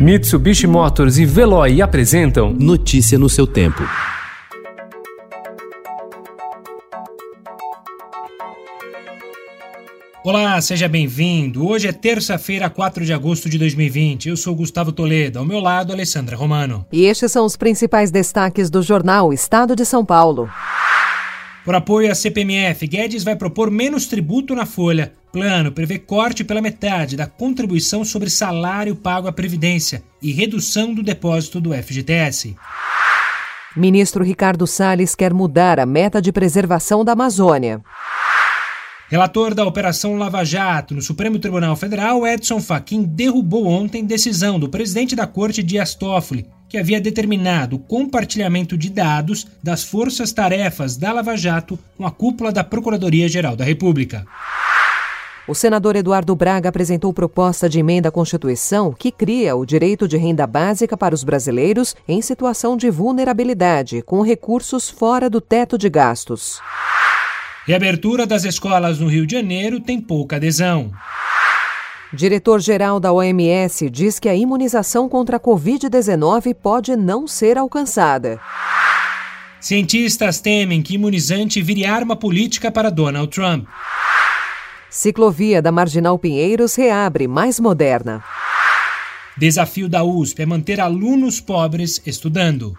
Mitsubishi Motors e Veloy apresentam Notícia no seu tempo. Olá, seja bem-vindo. Hoje é terça-feira, 4 de agosto de 2020. Eu sou Gustavo Toledo, ao meu lado, Alessandra Romano. E estes são os principais destaques do jornal Estado de São Paulo. Por apoio à CPMF, Guedes vai propor menos tributo na folha. Plano prevê corte pela metade da contribuição sobre salário pago à Previdência e redução do depósito do FGTS. Ministro Ricardo Salles quer mudar a meta de preservação da Amazônia. Relator da Operação Lava Jato no Supremo Tribunal Federal, Edson Fachin derrubou ontem decisão do presidente da Corte, Dias Toffoli, que havia determinado o compartilhamento de dados das forças-tarefas da Lava Jato com a cúpula da Procuradoria-Geral da República. O senador Eduardo Braga apresentou proposta de emenda à Constituição que cria o direito de renda básica para os brasileiros em situação de vulnerabilidade, com recursos fora do teto de gastos. Reabertura das escolas no Rio de Janeiro tem pouca adesão. Diretor-geral da OMS diz que a imunização contra a Covid-19 pode não ser alcançada. Cientistas temem que imunizante vire arma política para Donald Trump. Ciclovia da Marginal Pinheiros reabre mais moderna. Desafio da USP é manter alunos pobres estudando.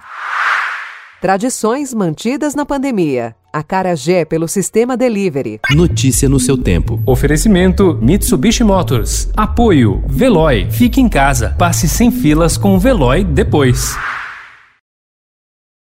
Tradições mantidas na pandemia. A Carajé pelo sistema delivery. Notícia no seu tempo. Oferecimento Mitsubishi Motors. Apoio Veloy. Fique em casa. Passe sem filas com o Veloy depois.